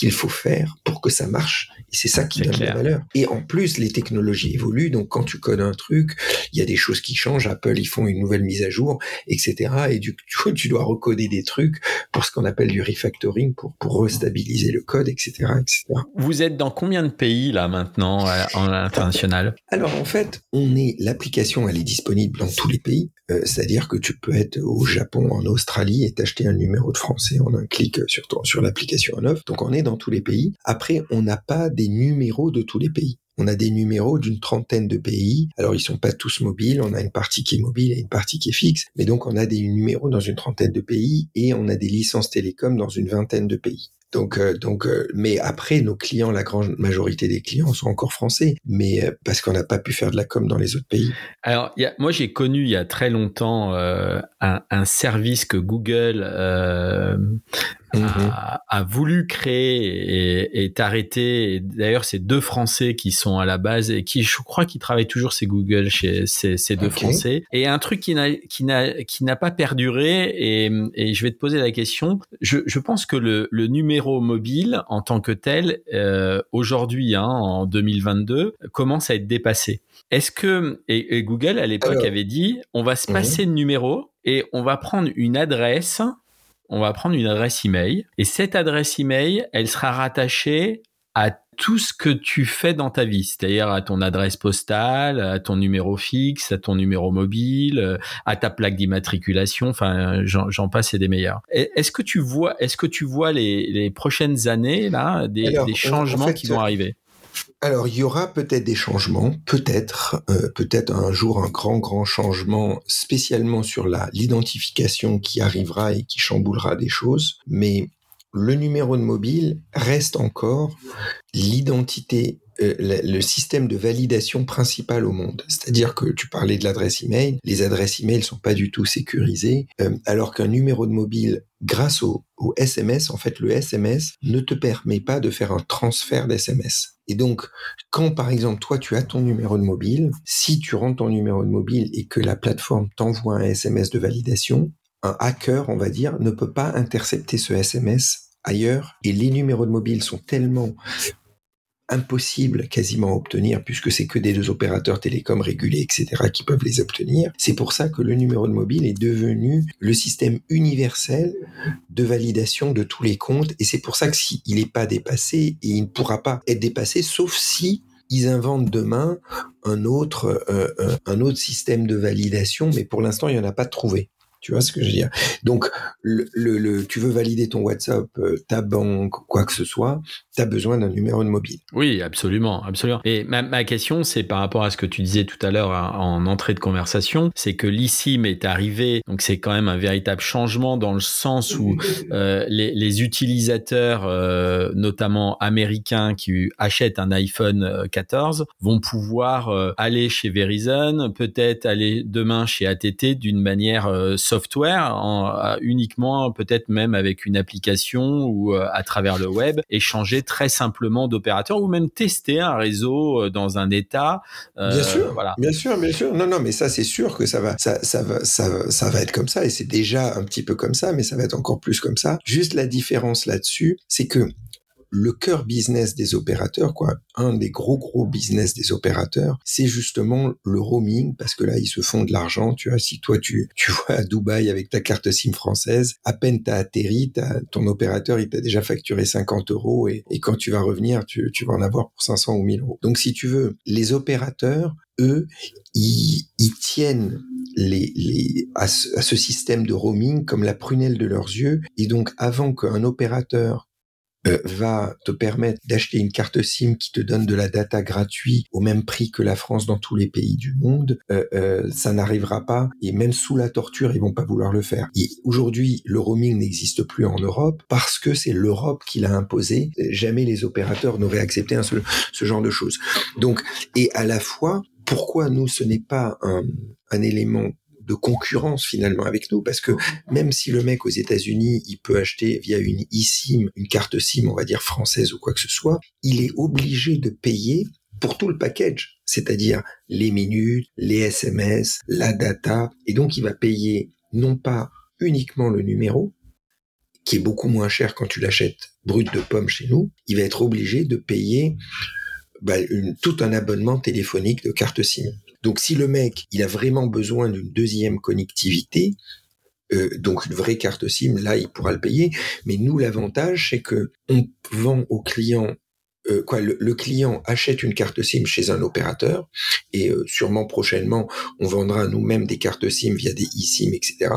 qu'il faut faire pour que ça marche. Et c'est ça qui donne la valeur. Et en plus, les technologies évoluent. Donc, quand tu codes un truc, il y a des choses qui changent. Apple, ils font une nouvelle mise à jour, etc. Et du coup, tu dois recoder des trucs pour ce qu'on appelle du refactoring, pour, pour restabiliser le code, etc., etc. Vous êtes dans combien de pays, là, maintenant, euh, en international? Alors, en fait, on est, l'application, elle est disponible dans tous les pays. Euh, c'est-à-dire que tu peux être au Japon, en Australie et t'acheter un numéro de français en un clic sur, sur l'application en off. Donc on est dans tous les pays. Après, on n'a pas des numéros de tous les pays. On a des numéros d'une trentaine de pays. Alors ils sont pas tous mobiles. On a une partie qui est mobile et une partie qui est fixe. Mais donc on a des numéros dans une trentaine de pays et on a des licences télécom dans une vingtaine de pays. Donc, euh, donc, euh, mais après, nos clients, la grande majorité des clients sont encore français, mais euh, parce qu'on n'a pas pu faire de la com dans les autres pays. Alors, moi, j'ai connu il y a très longtemps un, service que Google Mhm. a, voulu créer et est arrêté. D'ailleurs, c'est deux Français qui sont à la base et qui, je crois, qui travaillent toujours chez Google, chez ces, ces deux Français. Et un truc qui n'a qui n'a qui n'a pas perduré. Et, et, je vais te poser la question. Je, je pense que le, le numéro mobile en tant que tel, euh, aujourd'hui, hein, en 2022, commence à être dépassé. Est-ce que et, Google à l'époque avait dit, on va se passer de numéro et on va prendre une adresse on va prendre une adresse email. Et cette adresse email, elle sera rattachée à tout ce que tu fais dans ta vie, c'est-à-dire à ton adresse postale, à ton numéro fixe, à ton numéro mobile, à ta plaque d'immatriculation, enfin j'en passe et des meilleurs. Est-ce que tu vois, est-ce que tu vois les, prochaines années là des, changements qui vont arriver? Alors, il y aura peut-être des changements, peut-être, euh, peut-être un jour un grand, grand changement, spécialement sur la l'identification qui arrivera et qui chamboulera des choses. Mais le numéro de mobile reste encore l'identité le système de validation principal au monde. C'est-à-dire que tu parlais de l'adresse email, les adresses email sont pas du tout sécurisées, euh, alors qu'un numéro de mobile, grâce au, au, SMS, en fait, le SMS ne te permet pas de faire un transfert d'SMS. Et donc, quand par exemple toi tu as ton numéro de mobile, si tu rentres ton numéro de mobile et que la plateforme t'envoie un SMS de validation, un hacker, on va dire, ne peut pas intercepter ce SMS ailleurs et les numéros de mobile sont tellement impossible quasiment à obtenir puisque c'est que des deux opérateurs télécoms régulés, etc., qui peuvent les obtenir. C'est pour ça que le numéro de mobile est devenu le système universel de validation de tous les comptes et c'est pour ça que s'il n'est pas dépassé, et il ne pourra pas être dépassé sauf si ils inventent demain un autre, euh, euh, un autre système de validation, mais pour l'instant, il n'y en a pas trouvé. Tu vois ce que je veux dire? Donc, le, le, tu veux valider ton WhatsApp, euh, ta banque, quoi que ce soit, tu as besoin d'un numéro de mobile. Oui, absolument, absolument. Et ma, ma question, c'est par rapport à ce que tu disais tout à l'heure hein, en entrée de conversation, c'est que l'ISIM est arrivé, donc c'est quand même un véritable changement dans le sens où euh, les, utilisateurs, euh, notamment américains, qui achètent un iPhone 14, vont pouvoir aller chez Verizon, peut-être aller demain chez ATT d'une manière software, en, uniquement peut-être même avec une application ou euh, à travers le web, et changer très simplement d'opérateur ou même tester un réseau euh, dans un état. Euh, bien sûr, voilà. bien sûr, bien sûr. Non, non, mais ça c'est sûr que ça va, ça, ça va, ça, ça va être comme ça et c'est déjà un petit peu comme ça, mais ça va être encore plus comme ça. Juste la différence là-dessus, c'est que le cœur business des opérateurs, quoi, un des gros gros business des opérateurs, c'est justement le roaming, parce que là, ils se font de l'argent. Tu vois, si toi, tu, tu vois à Dubaï avec ta carte SIM française, à peine t'as atterri, as, ton opérateur, il t'a déjà facturé 50 euros et, et quand tu vas revenir, tu, tu vas en avoir pour 500 ou 1000 euros. Donc, si tu veux, les opérateurs, eux, ils, tiennent les, les, à, ce, à ce système de roaming comme la prunelle de leurs yeux. Et donc, avant qu'un opérateur euh, va te permettre d'acheter une carte SIM qui te donne de la data gratuite au même prix que la France dans tous les pays du monde, euh, euh, ça n'arrivera pas. Et même sous la torture, ils vont pas vouloir le faire. Aujourd'hui, le roaming n'existe plus en Europe parce que c'est l'Europe qui l'a imposé. Jamais les opérateurs n'auraient accepté un, ce, ce genre de choses. Donc, et à la fois, pourquoi nous, ce n'est pas un élément de concurrence finalement avec nous parce que même si le mec aux États-Unis il peut acheter via une eSIM, une carte SIM on va dire française ou quoi que ce soit, il est obligé de payer pour tout le package, c'est-à-dire les minutes, les SMS, la data et donc il va payer non pas uniquement le numéro qui est beaucoup moins cher quand tu l'achètes brut de pomme chez nous, il va être obligé de payer bah, une, tout un abonnement téléphonique de carte SIM. Donc si le mec, il a vraiment besoin d'une deuxième connectivité, euh, donc une vraie carte SIM, là, il pourra le payer. Mais nous, l'avantage, c'est que on vend au client euh, quoi, le, client achète une carte SIM chez un opérateur et euh, sûrement prochainement on vendra nous-mêmes des cartes SIM via des eSIM, etc.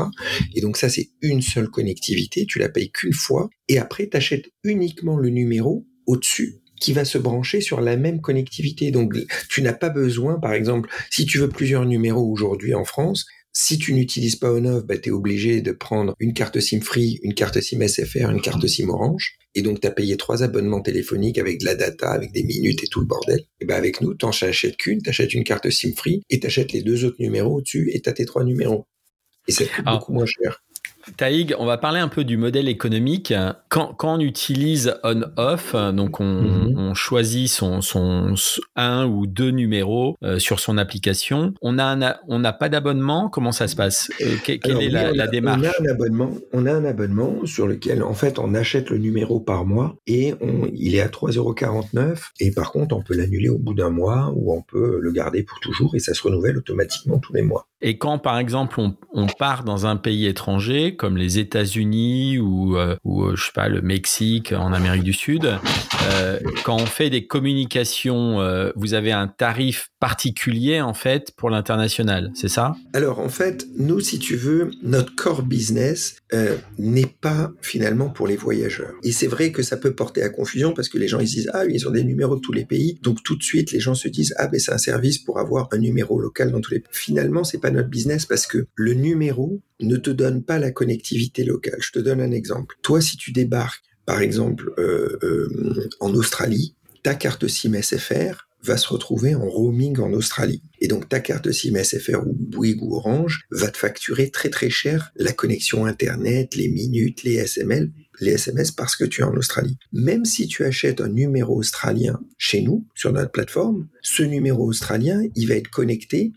Et donc ça c'est une seule connectivité, tu la payes qu'une fois et après tu achètes uniquement le numéro au-dessus qui va se brancher sur la même connectivité. Donc, tu n'as pas besoin, par exemple, si tu veux plusieurs numéros aujourd'hui en France, si tu n'utilises pas ONOF, bah, tu es obligé de prendre une carte SIM Free, une carte SIM SFR, une carte SIM Orange. Et donc, tu as payé trois abonnements téléphoniques avec de la data, avec des minutes et tout le bordel. Et ben avec nous, tu n'achètes qu'une, tu achètes une carte SIM Free et tu achètes les deux autres numéros au-dessus et tu as tes trois numéros. Et c'est beaucoup moins cher. Taïg, on va parler un peu du modèle économique. Quand, quand on utilise on-off, donc on, mhm. on, choisit son, son, un ou deux numéros euh, sur son application, on a on n'a pas d'abonnement. Comment ça se passe? Euh, Quelle est la, la, démarche On a un abonnement. On a un abonnement sur lequel en fait on achète le numéro par mois et on, il est à 3,49 et par contre on peut l'annuler au bout d'un mois ou on peut le garder pour toujours et ça se renouvelle automatiquement tous les mois. Et quand par exemple on, on part dans un pays étranger comme les États-Unis ou, euh, euh, je sais pas le Mexique en Amérique du Sud, euh, quand on fait des communications, vous avez un tarif particulier en fait pour l'international, c'est ça? Alors en fait, nous, si tu veux, notre core business n'est pas finalement pour les voyageurs. Et c'est vrai que ça peut porter à confusion parce que les gens ils disent ah ils ont des numéros de tous les pays, donc tout de suite les gens se disent ah ben c'est un service pour avoir un numéro local dans tous les. pays. Finalement, c'est pas notre business parce que le numéro ne te donne pas la connectivité locale. Je te donne un exemple. Toi, si tu débarques, par exemple, euh, euh, en Australie, ta carte SIM SFR va se retrouver en roaming en Australie. Et donc ta carte SIM SFR ou Bouygues ou Orange va te facturer très très cher la connexion Internet, les minutes, les SMS, les SMS parce que tu es en Australie. Même si tu achètes un numéro australien chez nous, sur notre plateforme, ce numéro australien, il va être connecté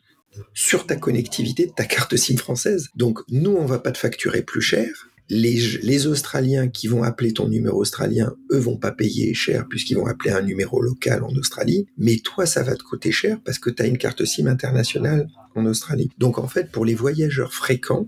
sur ta connectivité de ta carte SIM française. Donc nous, on va pas te facturer plus cher. Les, Australiens qui vont appeler ton numéro australien, eux vont pas payer cher puisqu'ils vont appeler un numéro local en Australie. Mais toi, ça va te coûter cher parce que tu as une carte SIM internationale en Australie. Donc en fait, pour les voyageurs fréquents,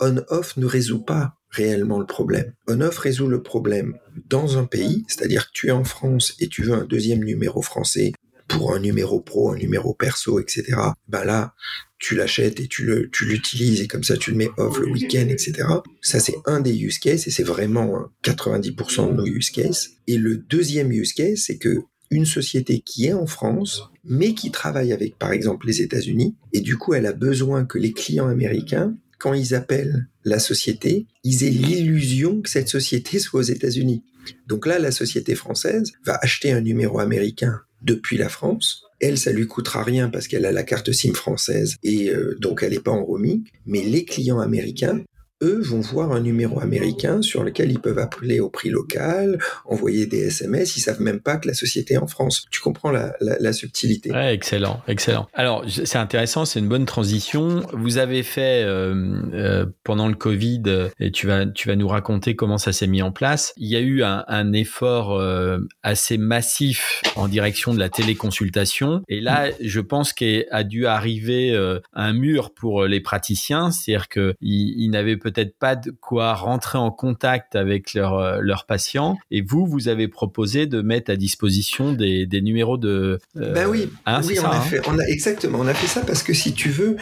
on-off ne résout pas réellement le problème. On-off résout le problème dans un pays, c'est-à-dire que tu es en France et tu veux un deuxième numéro français pour un numéro pro, un numéro perso, etc. Ben là, tu l'achètes et tu le, tu l'utilises et comme ça tu le mets off le week-end, etc. Ça c'est un des use cases et c'est vraiment 90% de nos use cases. Et le deuxième use case, c'est que une société qui est en France, mais qui travaille avec, par exemple, les États-Unis, et du coup, elle a besoin que les clients américains, quand ils appellent la société, ils aient l'illusion que cette société soit aux États-Unis. Donc là, la société française va acheter un numéro américain depuis la France. Elle, ça lui coûtera rien parce qu'elle a la carte SIM française et euh, donc elle n'est pas en roaming. Mais les clients américains, eux vont voir un numéro américain sur lequel ils peuvent appeler au prix local, envoyer des SMS, ils savent même pas que la société est en France. Tu comprends la, subtilité Excellent, excellent. Alors c'est intéressant, c'est une bonne transition. Vous avez fait euh, euh, pendant le Covid, et tu vas, nous raconter comment ça s'est mis en place. Il y a eu un, effort euh, assez massif en direction de la téléconsultation, et là, je pense qu'a dû arriver un mur pour les praticiens, c'est-à-dire qu'ils ils n'avaient peut-être pas de quoi rentrer en contact avec leurs euh, leurs patients. Et vous, vous avez proposé de mettre à disposition des, des numéros de. Euh, ben oui, hein, oui, on a hein fait, on a exactement, on a fait ça parce que si tu veux,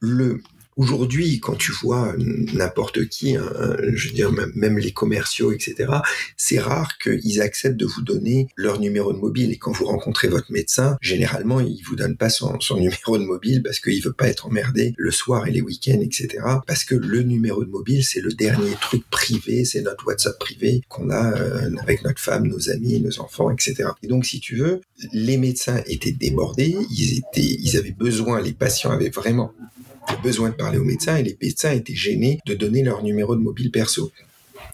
le Aujourd'hui, quand tu vois n'importe qui, hein, je veux dire même les commerciaux, etc., c'est rare qu'ils acceptent de vous donner leur numéro de mobile. Et quand vous rencontrez votre médecin, généralement, il vous donne pas son, numéro de mobile parce qu'il veut pas être emmerdé le soir et les week-ends, etc. Parce que le numéro de mobile, c'est le dernier truc privé, c'est notre WhatsApp privé qu'on a euh, avec notre femme, nos amis, nos enfants, etc. Et donc, si tu veux, les médecins étaient débordés, ils étaient, ils avaient besoin, les patients avaient vraiment besoin de parler aux médecins et les médecins étaient gênés de donner leur numéro de mobile perso.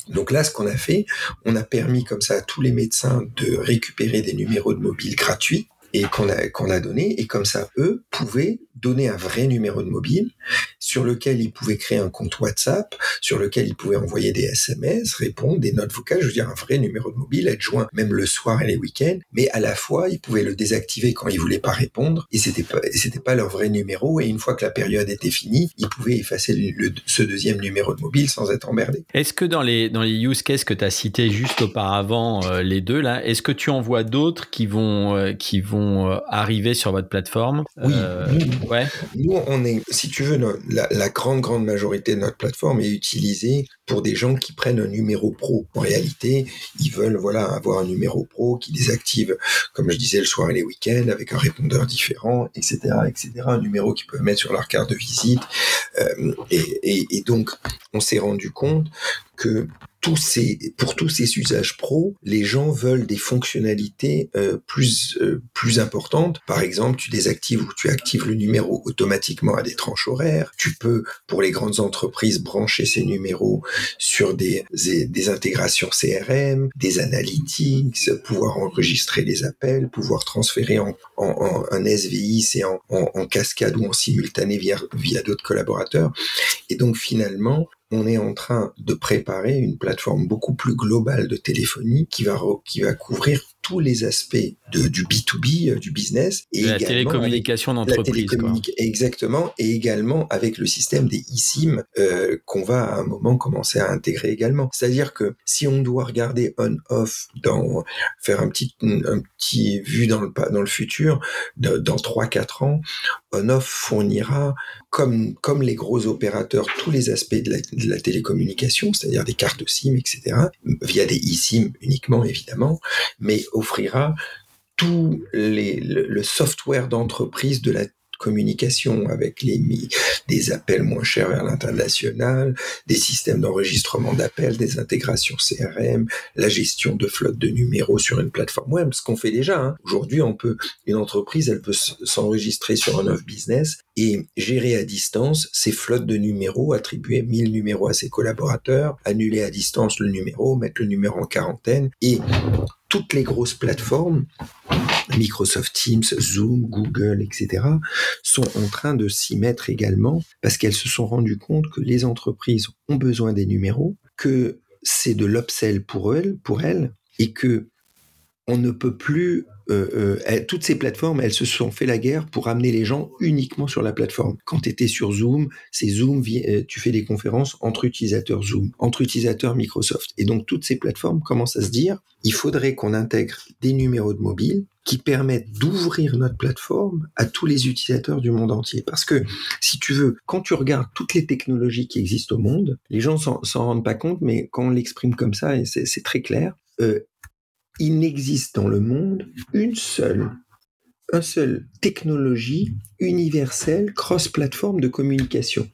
Donc là, ce qu'on a fait, on a permis comme ça à tous les médecins de récupérer des numéros de mobile gratuits et qu'on a, donné, et comme ça, eux pouvaient donner un vrai numéro de mobile sur lequel ils pouvaient créer un compte WhatsApp, sur lequel ils pouvaient envoyer des SMS, répondre, des notes vocales, je veux dire un vrai numéro de mobile, être joint même le soir et les week-ends, mais à la fois, ils pouvaient le désactiver quand ils voulaient pas répondre, et c'était pas, c'était pas leur vrai numéro, et une fois que la période était finie, ils pouvaient effacer ce deuxième numéro de mobile sans être emmerdés. Est-ce que dans les, dans les use cases que tu as cités juste auparavant, euh, les deux là, est-ce que tu en vois d'autres qui vont, euh, qui vont euh, arriver sur votre plateforme Oui. Ouais. Nous, on est, si tu veux, la, la, grande, grande majorité de notre plateforme est utilisée pour des gens qui prennent un numéro pro. En réalité, ils veulent, voilà, avoir un numéro pro qui désactive, comme je disais, le soir et les week-ends avec un répondeur différent, etc., etc. Un numéro qu'ils peuvent mettre sur leur carte de visite. Euh, et, et, et donc, on s'est rendu compte que ces, pour tous ces usages pro, les gens veulent des fonctionnalités euh, plus euh, plus importantes. Par exemple, tu désactives ou tu actives le numéro automatiquement à des tranches horaires. Tu peux, pour les grandes entreprises, brancher ces numéros sur des, des, intégrations CRM, des analytics, pouvoir enregistrer les appels, pouvoir transférer en, en, un SVI, c'est en, en, cascade ou en simultané via, via d'autres collaborateurs. Et donc finalement, on est en train de préparer une plateforme beaucoup plus globale de téléphonie qui va, qui couvrir tous les aspects de, du B2B, euh, du business. Et la télécommunication d'entreprise. Exactement. Et également avec le système des eSIM euh, qu'on va à un moment commencer à intégrer également. C'est-à-dire que si on doit regarder on-off, dans faire un petit, un petit vue dans le, dans le futur, dans 3-4 ans, on-off fournira, comme, comme les gros opérateurs, tous les aspects de la, de la télécommunication, c'est-à-dire des cartes SIM, etc., via des eSIM uniquement, évidemment, mais offrira tout les, le, software d'entreprise de la communication avec les des appels moins chers vers l'international, des systèmes d'enregistrement d'appels, des intégrations CRM, la gestion de flotte de numéros sur une plateforme web, ce qu'on fait déjà. Hein. Aujourd'hui, on peut une entreprise, elle peut s'enregistrer sur un off business et gérer à distance ses flottes de numéros, attribuer 1000 numéros à ses collaborateurs, annuler à distance le numéro, mettre le numéro en quarantaine et toutes les grosses plateformes, Microsoft Teams, Zoom, Google, etc., sont en train de s'y mettre également parce qu'elles se sont rendues compte que les entreprises ont besoin des numéros, que c'est de l'upsell pour elles, pour elles, et que on ne peut plus euh, euh, toutes ces plateformes, elles se sont fait la guerre pour amener les gens uniquement sur la plateforme. Quand tu étais sur Zoom, c'est Zoom, euh, tu fais des conférences entre utilisateurs Zoom, entre utilisateurs Microsoft. Et donc toutes ces plateformes commencent à se dire, il faudrait qu'on intègre des numéros de mobile qui permettent d'ouvrir notre plateforme à tous les utilisateurs du monde entier. Parce que, si tu veux, quand tu regardes toutes les technologies qui existent au monde, les gens s'en rendent pas compte, mais quand on l'exprime comme ça, c'est très clair, il n'existe dans le monde une seule, un seule technologie universelle cross-plateforme de communication.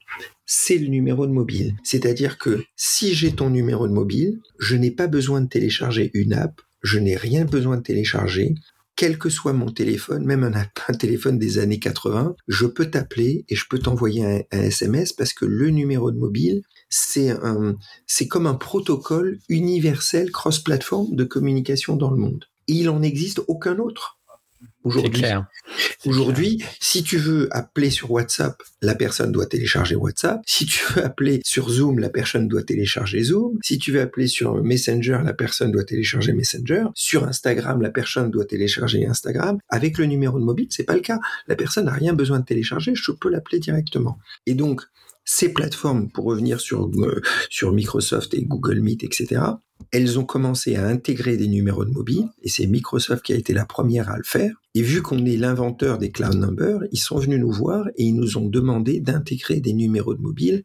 C'est le numéro de mobile. C'est-à-dire que si j'ai ton numéro de mobile, je n'ai pas besoin de télécharger une app, je n'ai rien besoin de télécharger, quel que soit mon téléphone, même un, téléphone des années 80, je peux t'appeler et je peux t'envoyer un, SMS parce que le numéro de mobile, c'est un, c'est comme un protocole universel cross-platform de communication dans le monde. Et il en existe aucun autre. Aujourd'hui, aujourd'hui, si tu veux appeler sur WhatsApp, la personne doit télécharger WhatsApp. Si tu veux appeler sur Zoom, la personne doit télécharger Zoom. Si tu veux appeler sur Messenger, la personne doit télécharger Messenger. Sur Instagram, la personne doit télécharger Instagram. Avec le numéro de mobile, c'est pas le cas. La personne n'a rien besoin de télécharger, je peux l'appeler directement. Et donc, ces plateformes, pour revenir sur, euh, Microsoft et Google Meet, etc., elles ont commencé à intégrer des numéros de mobile, et c'est Microsoft qui a été la première à le faire. Et vu qu'on est l'inventeur des cloud numbers, ils sont venus nous voir et ils nous ont demandé d'intégrer des numéros de mobile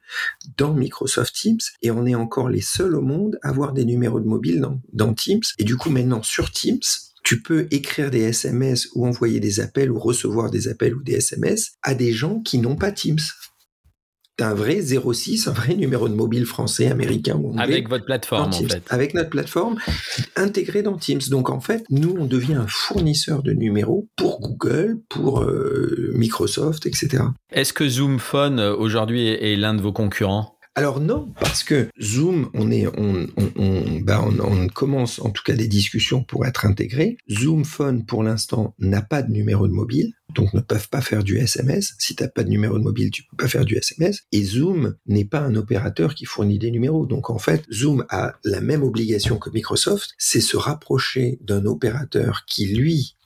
dans Microsoft Teams. Et on est encore les seuls au monde à avoir des numéros de mobile dans Teams. Et du coup, maintenant, sur Teams, tu peux écrire des SMS ou envoyer des appels ou recevoir des appels ou des SMS à des gens qui n'ont pas Teams un vrai 06, un vrai numéro de mobile français, américain ou anglais. Avec votre plateforme, en fait. Avec notre plateforme intégrée dans Teams. Donc, en fait, nous, on devient un fournisseur de numéros pour Google, pour euh, Microsoft, etc. Est-ce que Zoom Phone, euh, aujourd'hui, est l'un de vos concurrents? Alors non, parce que Zoom, on bah, commence en tout cas des discussions pour être intégré. Zoom Phone, pour l'instant, n'a pas de numéro de mobile, donc ne peuvent pas faire du SMS. Si tu n'as pas de numéro de mobile, tu peux pas faire du SMS. Et Zoom n'est pas un opérateur qui fournit des numéros. Donc en fait, Zoom a la même obligation que Microsoft, c'est se rapprocher d'un opérateur qui, lui,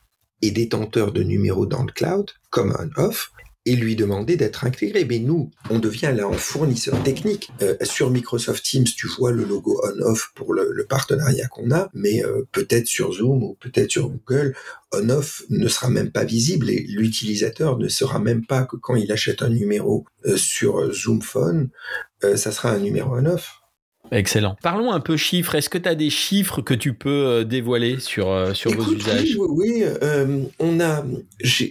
est détenteur de numéros dans le cloud, comme un off, et lui demander d'être intégré. Mais nous, on devient là en fournisseur technique. Euh, sur Microsoft Teams, tu vois le logo on-off pour le, partenariat qu'on a, mais euh, peut-être sur Zoom ou peut-être sur Google, on-off ne sera même pas visible et l'utilisateur ne saura même pas que quand il achète un numéro euh, sur Zoom Phone, ça sera un numéro on-off. Excellent. Parlons un peu chiffres. Est-ce que tu as des chiffres que tu peux euh, dévoiler sur, euh, sur vos usages? Oui, oui euh, on a.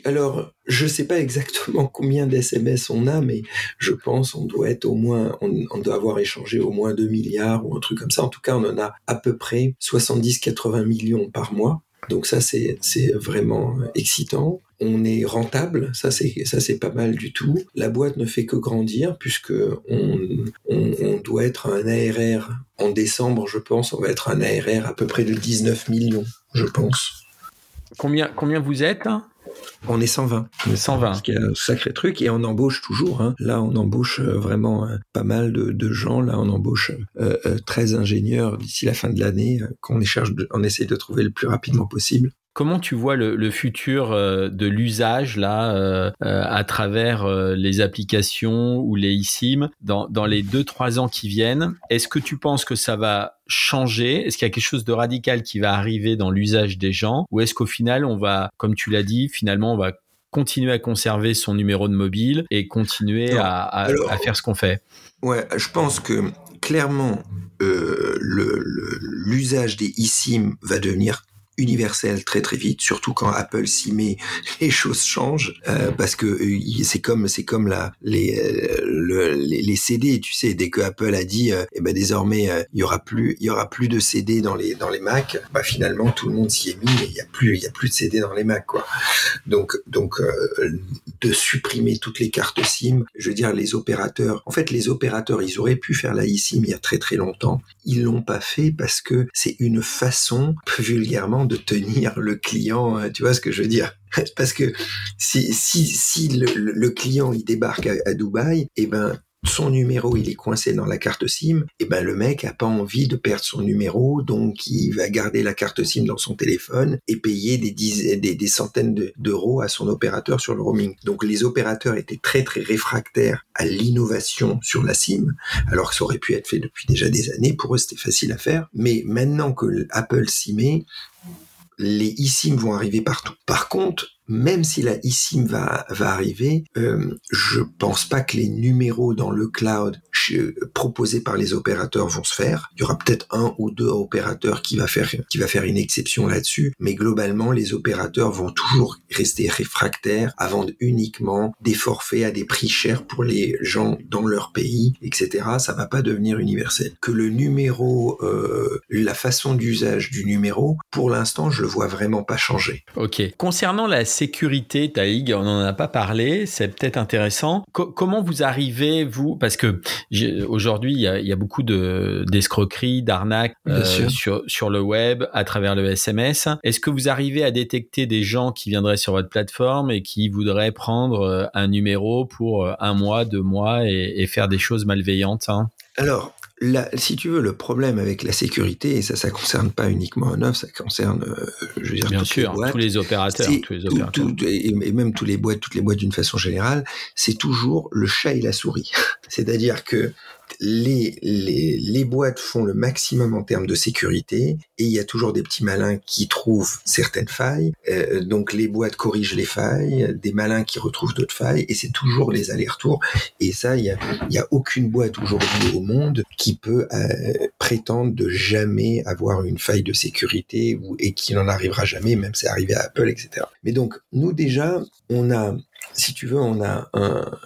Alors, je ne sais pas exactement combien d'SMS on a, mais je pense on doit être au moins, on, on, doit avoir échangé au moins 2 milliards ou un truc comme ça. En tout cas, on en a à peu près 70-80 millions par mois. Donc ça, c'est vraiment excitant on est rentable, ça c'est pas mal du tout. La boîte ne fait que grandir puisque on, doit être un ARR en décembre, je pense, on va être un ARR à peu près de 19 millions, je pense. Combien combien vous êtes on est 120. On est 120. Ce qui est un sacré truc. Et on embauche toujours. Hein. Là, on embauche euh, vraiment euh, pas mal de, gens. Là, on embauche 13 euh, ingénieurs d'ici la fin de l'année qu'on cherche, on essaie de trouver le plus rapidement possible. Comment tu vois le, futur euh, de l'usage là euh, euh, à travers les applications ou les eSIM dans, dans les deux trois ans qui viennent? Est-ce que tu penses que ça va changer? Est-ce qu'il y a quelque chose de radical qui va arriver dans l'usage des gens? Ou est-ce qu'au final on va, comme tu l'as dit, finalement on va continuer à conserver son numéro de mobile et continuer à, à, faire ce qu'on fait? Ouais, je pense que clairement l'usage des eSIM va devenir universel très très vite, surtout quand Apple s'y met, les choses changent euh, parce que euh, c'est comme c'est comme la les, euh, les, CD, tu sais, dès que Apple a dit eh ben désormais il y aura plus il y aura plus de CD dans les dans les Mac, bah finalement tout le monde s'y est mis et il y a plus il y a plus de CD dans les Mac quoi. Donc donc de supprimer toutes les cartes SIM, je veux dire les opérateurs, en fait les opérateurs ils auraient pu faire la eSIM il y a très très longtemps, ils l'ont pas fait parce que c'est une façon vulgairement de tenir le client, euh, tu vois ce que je veux dire? Parce que si, le, client il débarque à, Dubaï, eh ben son numéro il est coincé dans la carte SIM, et ben le mec a pas envie de perdre son numéro, donc il va garder la carte SIM dans son téléphone et payer des dizaines, des, centaines d'euros à son opérateur sur le roaming. Donc les opérateurs étaient très très réfractaires à l'innovation sur la SIM, alors que ça aurait pu être fait depuis déjà des années. Pour eux c'était facile à faire, mais maintenant que Apple s'y met, les eSIM vont arriver partout. Par contre, même si la eSIM va, va arriver, euh, je pense pas que les numéros dans le cloud proposés par les opérateurs vont se faire. Il y aura peut-être un ou deux opérateurs qui va faire qui va faire une exception là-dessus, mais globalement les opérateurs vont toujours rester réfractaires à vendre uniquement des forfaits à des prix chers pour les gens dans leur pays, etc. Ça va pas devenir universel. Que le numéro, euh, la façon d'usage du numéro, pour l'instant, je le vois vraiment pas changer. Ok. Concernant la sécurité, Taïg, on n'en a pas parlé, c'est peut-être intéressant. comment vous arrivez, vous, parce que aujourd'hui, il y a, beaucoup de d'escroqueries, d'arnaques euh, sur, sur le web, à travers le SMS. Est-ce que vous arrivez à détecter des gens qui viendraient sur votre plateforme et qui voudraient prendre euh, un numéro pour euh, un mois, deux mois et, faire des choses malveillantes hein? Alors, si tu veux, le problème avec la sécurité, et ça, ça concerne pas uniquement un offre, ça concerne, euh, je veux dire, Bien sûr, tous les opérateurs, tous les opérateurs. et, même tous les boîtes, toutes les boîtes d'une façon générale, c'est toujours le chat et la souris. C'est-à-dire que les, les, les, boîtes font le maximum en termes de sécurité et il y a toujours des petits malins qui trouvent certaines failles. Euh, donc les boîtes corrigent les failles, des malins qui retrouvent d'autres failles et c'est toujours les allers-retours. Et ça, il y a, y a aucune boîte aujourd'hui au monde qui peut euh, prétendre de jamais avoir une faille de sécurité ou, et qui n'en arrivera jamais, même c'est arrivé à Apple, etc. Mais donc nous déjà, on a si tu veux, on a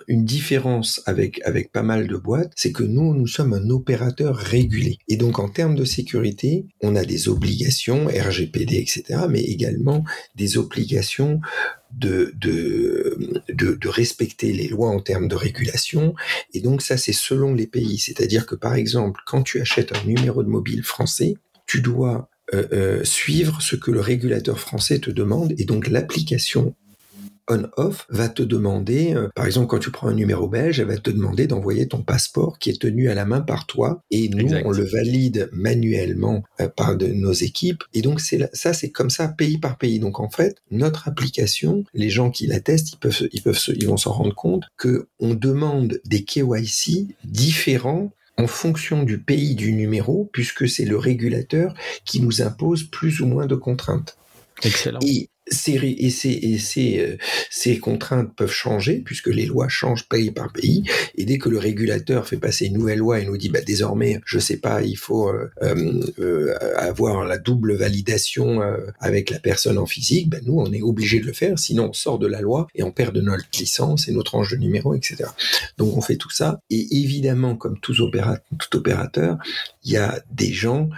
une différence avec, avec pas mal de boîtes, c'est que nous, nous sommes un opérateur régulé. Et donc, en termes de sécurité, on a des obligations, RGPD, etc., mais également des obligations de, de, de, respecter les lois en termes de régulation. Et donc, ça, c'est selon les pays. C'est-à-dire que, par exemple, quand tu achètes un numéro de mobile français, tu dois euh, euh, suivre ce que le régulateur français te demande et donc l'application on-off va te demander, euh, par exemple, quand tu prends un numéro belge, elle va te demander d'envoyer ton passeport qui est tenu à la main par toi. Et nous, on le valide manuellement euh, par de, nos équipes. Et donc, c'est ça, c'est comme ça, pays par pays. Donc, en fait, notre application, les gens qui la testent, ils peuvent, ils peuvent, ils vont s'en rendre compte que on demande des KYC différents en fonction du pays du numéro, puisque c'est le régulateur qui nous impose plus ou moins de contraintes. Excellent et, ces, et ces, euh, ces, contraintes peuvent changer puisque les lois changent pays par pays. Et dès que le régulateur fait passer une nouvelle loi et nous dit bah, désormais, je sais pas, il faut euh, euh, avoir la double validation avec la personne en physique, bah, nous on est obligé de le faire, sinon on sort de la loi et on perd de notre licence et notre range de numéro, etc. Donc on fait tout ça. Et évidemment, comme tout opérateur, il y a des gens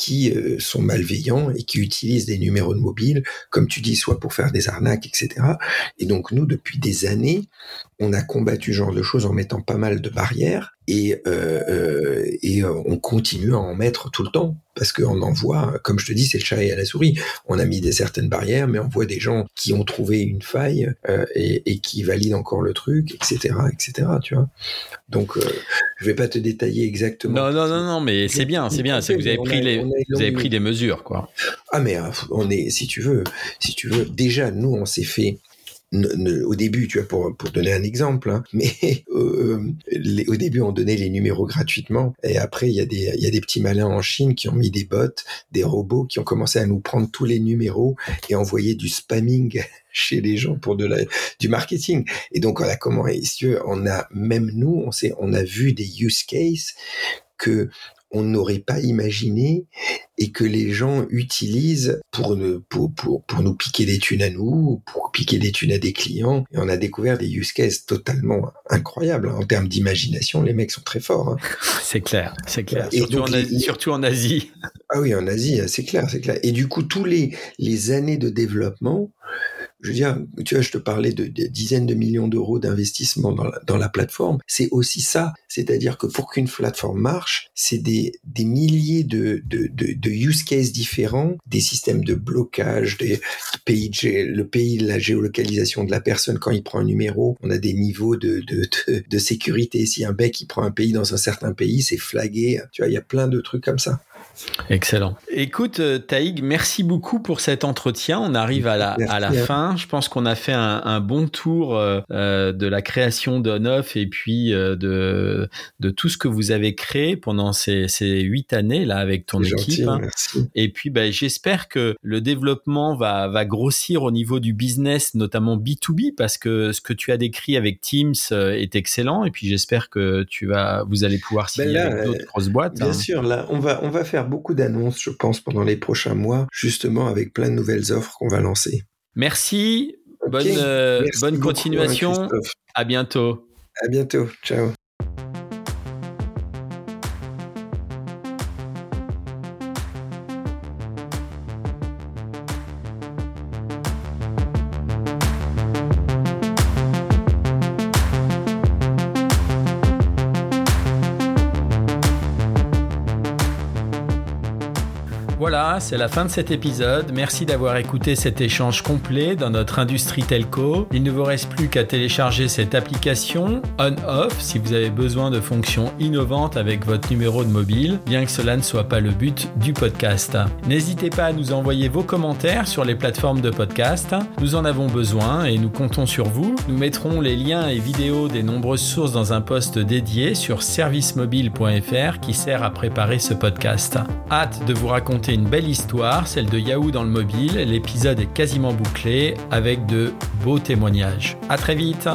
qui euh, sont malveillants et qui utilisent des numéros de mobile, comme tu dis, soit pour faire des arnaques, etc. Et donc nous, depuis des années, on a combattu ce genre de choses en mettant pas mal de barrières et, euh, euh, et euh, on continue à en mettre tout le temps parce qu'on en voit, comme je te dis, c'est le chat et à la souris. On a mis des certaines barrières, mais on voit des gens qui ont trouvé une faille euh, et, et, qui valident encore le truc, etc., etc. Tu vois. Donc, euh, je vais pas te détailler exactement. Non, non, non, non, mais c'est bien, c'est bien. Vous avez pris les, vous avez pris des mesures, quoi. Ah, mais on est, si tu veux, si tu veux, déjà nous, on s'est fait au début, tu vois, pour, pour donner un exemple, hein, mais euh, les, au début, on donnait les numéros gratuitement, et après, il y, a des, il y a des petits malins en Chine qui ont mis des bots, des robots qui ont commencé à nous prendre tous les numéros et envoyer du spamming chez les gens pour de la, du marketing. Et donc, on a comment, on a, même nous, on sait, on a vu des use cases que on n'aurait pas imaginé et que les gens utilisent pour, pour, pour, pour, nous piquer des thunes à nous, pour piquer des thunes à des clients. Et on a découvert des use cases totalement incroyables. En termes d'imagination, les mecs sont très forts. Hein. C'est clair, c'est clair. surtout, en Asie, surtout en Asie. Ah oui, en Asie, c'est clair, c'est clair. Et du coup, tous les, les années de développement, je veux dire, tu vois, je te parlais de, dizaines de millions d'euros d'investissement dans la, plateforme. C'est aussi ça. C'est-à-dire que pour qu'une plateforme marche, c'est des, des milliers de, de, de, use cases différents, des systèmes de blocage, des pays, le pays, la géolocalisation de la personne quand il prend un numéro. On a des niveaux de, de, sécurité. Si un bec, il prend un pays dans un certain pays, c'est flagué. Tu vois, il y a plein de trucs comme ça. Excellent. Écoute, euh, Taïg, merci beaucoup pour cet entretien. On arrive à la, à la fin. Je pense qu'on a fait un, bon tour euh, euh, de la création d'OnOff et puis de, de tout ce que vous avez créé pendant ces, huit années là avec ton équipe. Hein. Et puis, ben, j'espère que le développement va, va grossir au niveau du business, notamment B2B, parce que ce que tu as décrit avec Teams est excellent. Et puis, j'espère que tu vas, vous allez pouvoir ben signer avec d'autres grosses boîtes. Bien hein. sûr, là, on va, on va faire beaucoup d'annonces, je pense, pendant les prochains mois, justement avec plein de nouvelles offres qu'on va lancer. Merci. Bonne, euh, bonne hein, continuation. à bientôt. À bientôt. Ciao. C'est la fin de cet épisode. Merci d'avoir écouté cet échange complet dans notre industrie telco. Il ne vous reste plus qu'à télécharger cette application on-off si vous avez besoin de fonctions innovantes avec votre numéro de mobile, bien que cela ne soit pas le but du podcast. N'hésitez pas à nous envoyer vos commentaires sur les plateformes de podcast. Nous en avons besoin et nous comptons sur vous. Nous mettrons les liens et vidéos des nombreuses sources dans un post dédié sur servicemobile.fr qui sert à préparer ce podcast. Hâte de vous raconter une belle histoire, celle de Yahoo dans le mobile. L'épisode est quasiment bouclé avec de beaux témoignages. À très vite.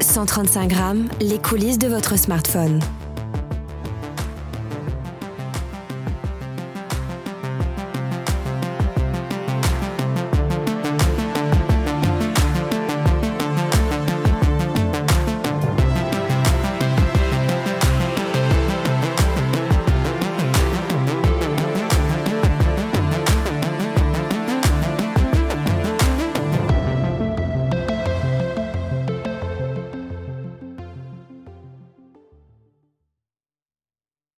135 grammes, les coulisses de votre smartphone.